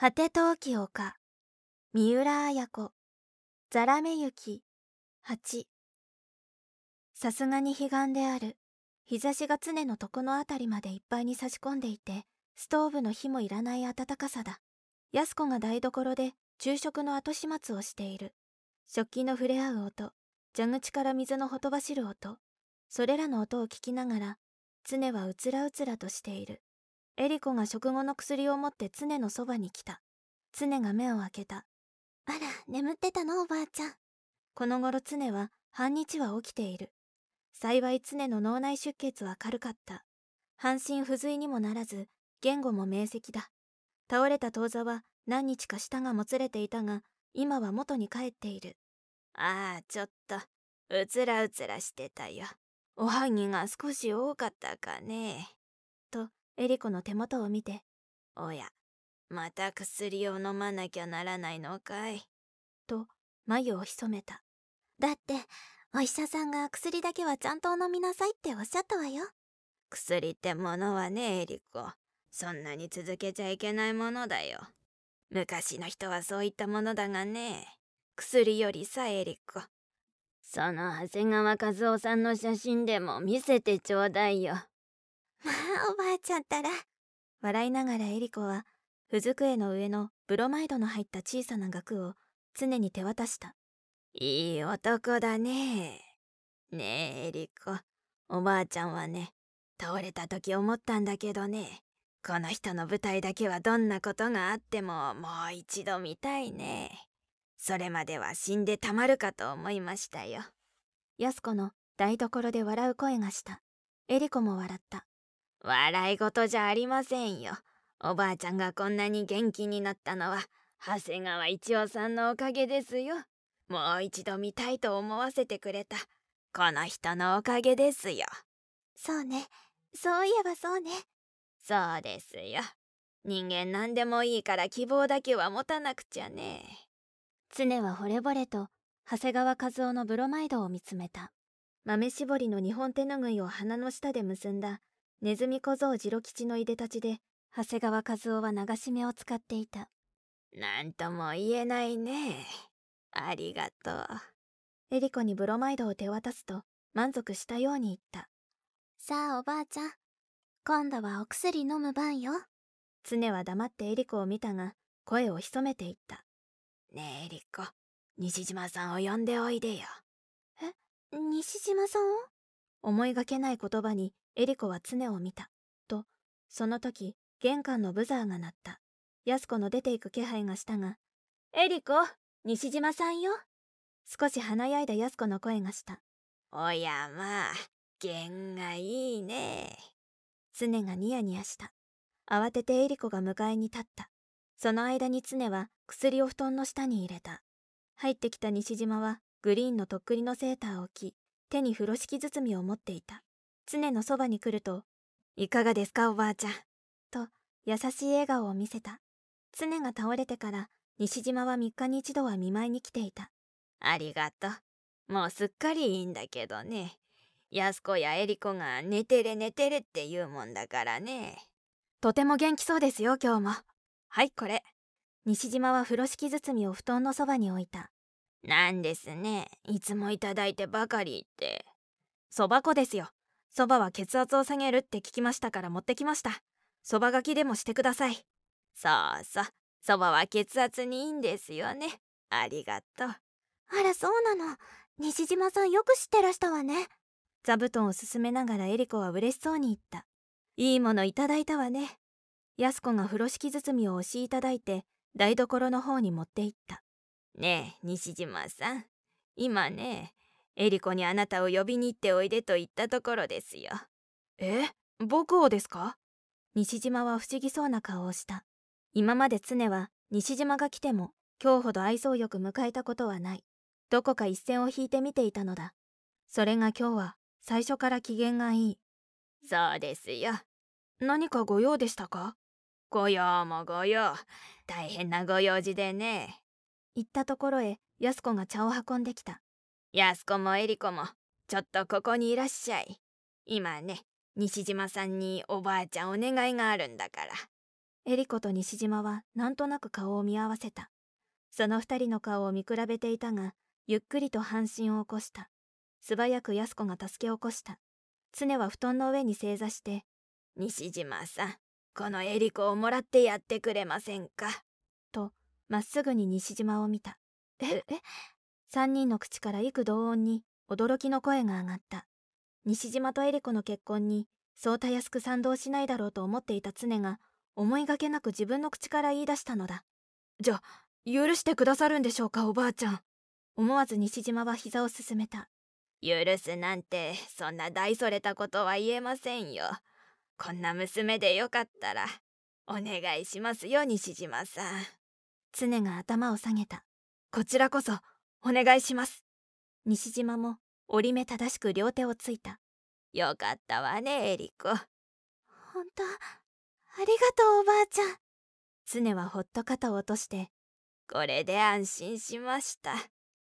果て陶器丘三浦綾子ザラメ雪八。さすがに彼岸である。日差しが常の床のあたりまでいっぱいに差し込んでいてストーブの火もいらない暖かさだ。安子が台所で昼食の後始末をしている。食器の触れ合う音蛇口から水のほとばしる音それらの音を聞きながら常はうつらうつらとしている。エリコが食後の薬を持って常のそばに来た。常が目を開けたあら眠ってたのおばあちゃん。この頃常は半日は起きている。幸い常の脳内出血は軽かった。半身不随にもならず言語も明晰だ。倒れた当座は何日か舌がもつれていたが今は元に帰っている。ああちょっと。うつらうつらしてたよ。おはぎが少し多かったかね。とエリコの手元を見ておやまた薬を飲まなきゃならないのかい？と眉を潜めた。だってお医者さんが薬だけはちゃんとお飲みなさいっておっしゃったわよ。薬ってものはねエリコ。そんなに続けちゃいけないものだよ。昔の人はそういったものだがね。薬よりさエリコ。その長谷川和夫さんの写真でも見せてちょうだいよま あおばあちゃんったら。笑いながらエリコはふ机の上のブロマイドの入った小さな額を常に手渡した。いい男だね。ねえエリコ。おばあちゃんはね倒れた時思ったんだけどね。この人の舞台だけはどんなことがあってももう一度見たいね。それまでは死んでたまるかと思いましたよ。安子の台所で笑う声がした。エリコも笑った。笑い事じゃありませんよ。おばあちゃんがこんなに元気になったのは、長谷川一夫さんのおかげですよ。もう一度見たいと思わせてくれた、この人のおかげですよ。そうね。そういえばそうね。そうですよ。人間何でもいいから希望だけは持たなくちゃね。常は惚れ惚れと、長谷川和夫のブロマイドを見つめた。豆絞りの日本手ぬぐいを鼻の下で結んだネズミ小僧次郎吉のいでたちで長谷川和夫は流し目を使っていた。何とも言えないね。ありがとう。エリコにブロマイドを手渡すと満足したように言った。さあおばあちゃん。今度はお薬飲む番よ。常は黙ってエリコを見たが声を潜めていった。ねえエリコ西島さんを呼んでおいでよ。え西島さんを？思いがけない言葉にエリコは常を見た。と、その時、玄関のブザーが鳴った。安子の出ていく気配がしたが、エリコ、西島さんよ。少し華やいだ安子の声がした。おやまあ、弦がいいね。常がニヤニヤした。慌ててエリコが迎えに立った。その間に常は薬を布団の下に入れた。入ってきた西島はグリーンのとっくりのセーターを着、手に風呂敷包みを持っていた。常のそばに来ると、いかがですかおばあちゃん？と、優しい笑顔を見せた。常が倒れてから、西島は3日に一度は見舞いに来ていた。ありがとう。もうすっかりいいんだけどね。安子やエリコが寝てれ寝てれって言うもんだからね。とても元気そうですよ、今日も。はい、これ。西島は風呂敷包みを布団のそばに置いた。なんですね。いつもいただいてばかりって。そば粉ですよ。そばは血圧を下げるって聞きましたから持ってきました。そばがきでもしてください。そうそう。そばは血圧にいいんですよね。ありがとう。あらそうなの。西島さんよく知ってらしたわね。座布団を進めながらエリコは嬉しそうに言った。いいものいただいたわね。安子が風呂敷包みを押しいただいて台所の方に持って行った。ねえ西島さん。今ねエリコにあなたを呼びに行っておいでと言ったところですよ。え？僕をですか？西島は不思議そうな顔をした。今まで常は西島が来ても今日ほど愛想よく迎えたことはない。どこか一線を引いて見ていたのだ。それが今日は最初から機嫌がいい。そうですよ。何かご用でしたか？ご用もご用。大変なご用事でね。言ったところへ安子が茶を運んできた。安子もエリコもちょっとここにいらっしゃい。今ね西島さんにおばあちゃんお願いがあるんだから。エリコと西島はなんとなく顔を見合わせた。その二人の顔を見比べていたがゆっくりと半身を起こした。素早く安子が助け起こした。常は布団の上に正座して「西島さんこのエリコをもらってやってくれませんか?」とまっすぐに西島を見た。ええ三人の口から幾同音に驚きの声が上がった。西島とエリコの結婚にそうたやすく賛同しないだろうと思っていた常が思いがけなく自分の口から言い出したのだ。じゃ許してくださるんでしょうかおばあちゃん。思わず西島は膝をすすめた。許すなんてそんな大それたことは言えませんよ。こんな娘でよかったらお願いしますよ西島さん。常が頭を下げた。こちらこそお願いします。西島も折り目正しく両手をついた。よかったわねエリコ。本当ありがとうおばあちゃん。常はほっと肩を落としてこれで安心しました。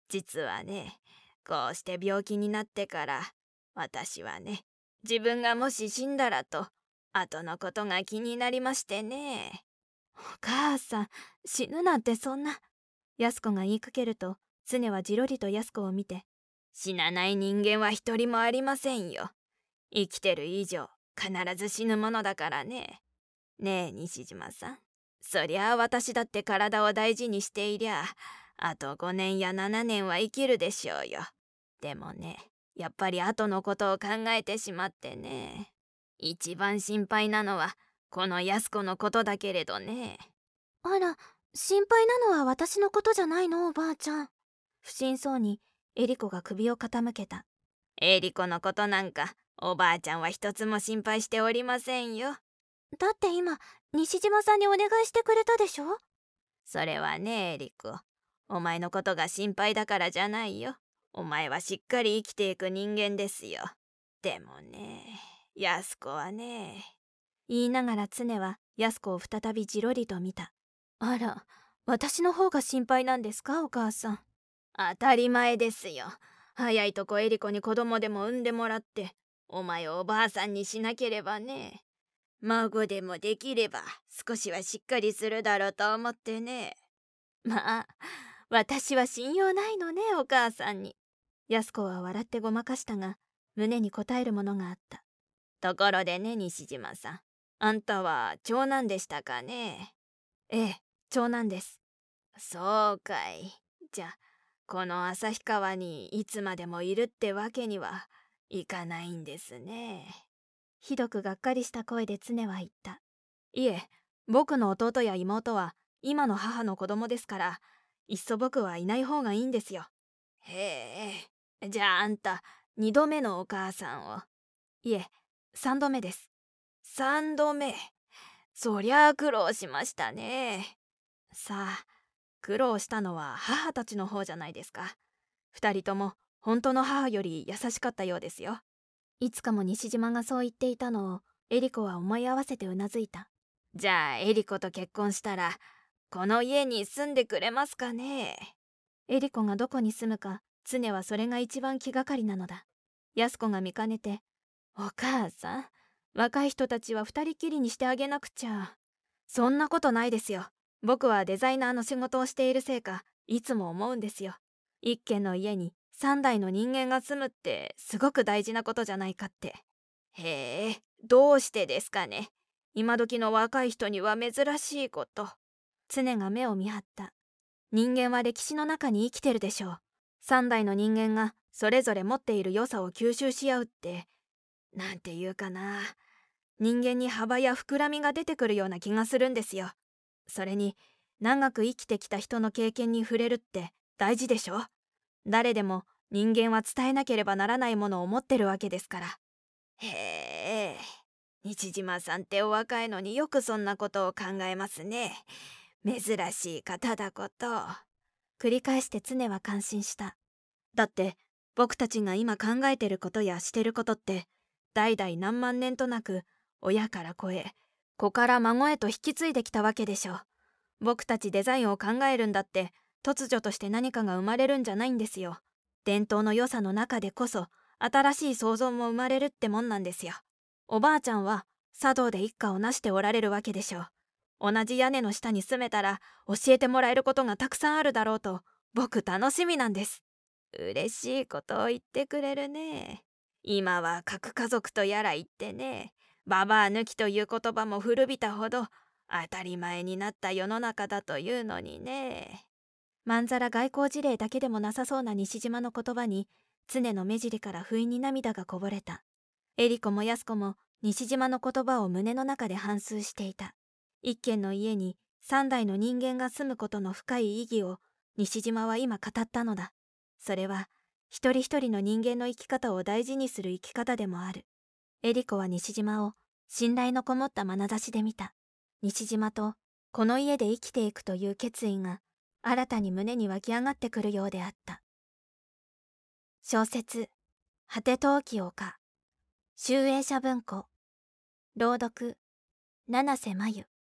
実はねこうして病気になってから私はね自分がもし死んだらと後のことが気になりましてね。お母さん死ぬなんてそんな。安子が言いかけると常はじろりと安子を見て死なない人間は一人もありませんよ。生きてる以上必ず死ぬものだからね。ねえ西島さんそりゃあ私だって体を大事にしていりゃあと5年や7年は生きるでしょうよ。でもねやっぱり後のことを考えてしまってね。一番心配なのはこの安子のことだけれどね。あら心配なのは私のことじゃないのおばあちゃん。不審そうにエリコが首を傾けた。エリコのことなんかおばあちゃんは一つも心配しておりませんよ。だって今西島さんにお願いしてくれたでしょ？それはねエリコ。お前のことが心配だからじゃないよ。お前はしっかり生きていく人間ですよ。でもね安子はね。言いながら常は安子を再びじろりと見た。あら私の方が心配なんですかお母さん？当たり前ですよ。早いとこエリコに子供でも産んでもらってお前をおばあさんにしなければね。孫でもできれば少しはしっかりするだろうと思ってね。まあ私は信用ないのねお母さんに。安子は笑ってごまかしたが胸に応えるものがあった。ところでね西島さん。あんたは長男でしたかね？ええ長男です。そうかい。じゃあこの旭川にいつまでもいるってわけにはいかないんですね。ひどくがっかりした声で常は言った。いえ僕の弟や妹は今の母の子供ですからいっそ僕はいない方がいいんですよ。へえじゃああんた2度目のお母さんを。いえ3度目です。3度目。そりゃあ苦労しましたね。さあ苦労したのは母たちの方じゃないですか。2人とも本当の母より優しかったようですよ。いつかも西島がそう言っていたのをエリコは思い合わせてうなずいた。じゃあエリコと結婚したらこの家に住んでくれますかね。エリコがどこに住むか常はそれが一番気がかりなのだ。安子が見かねて「お母さん若い人たちは二人きりにしてあげなくちゃ」そんなことないですよ僕はデザイナーの仕事をしているせいかいつも思うんですよ。一軒の家に3代の人間が住むってすごく大事なことじゃないかって。へえどうしてですかね。今時の若い人には珍しいこと。常が目を見張った。人間は歴史の中に生きてるでしょう。3代の人間がそれぞれ持っている良さを吸収し合うって。なんていうかな。人間に幅や膨らみが出てくるような気がするんですよ。それに長く生きてきた人の経験に触れるって大事でしょ？誰でも人間は伝えなければならないものを持ってるわけですから。へえ西島さんってお若いのによくそんなことを考えますね。珍しい方だこと。繰り返して常は感心した。だって僕たちが今考えてることやしてることって代々何万年となく親から子へ子から孫へと引き継いできたわけでしょう。僕たちデザインを考えるんだって突如として何かが生まれるんじゃないんですよ。伝統の良さの中でこそ新しい創造も生まれるってもんなんですよ。おばあちゃんは茶道で一家を成しておられるわけでしょう。同じ屋根の下に住めたら教えてもらえることがたくさんあるだろうと僕楽しみなんです。嬉しいことを言ってくれるね。今は核家族とやら言ってね。ババア抜きという言葉も古びたほど当たり前になった世の中だというのにね。まんざら外交事例だけでもなさそうな西島の言葉に常の目尻から不意に涙がこぼれた。エリコもヤスコも西島の言葉を胸の中で反芻していた。一軒の家に三代の人間が住むことの深い意義を西島は今語ったのだ。それは一人一人の人間の生き方を大事にする生き方でもある。エリコは西島を信頼のこもった眼差しで見た。西島とこの家で生きていくという決意が新たに胸に湧き上がってくるようであった。小説「果て陶器丘」集英社文庫。朗読七瀬真由。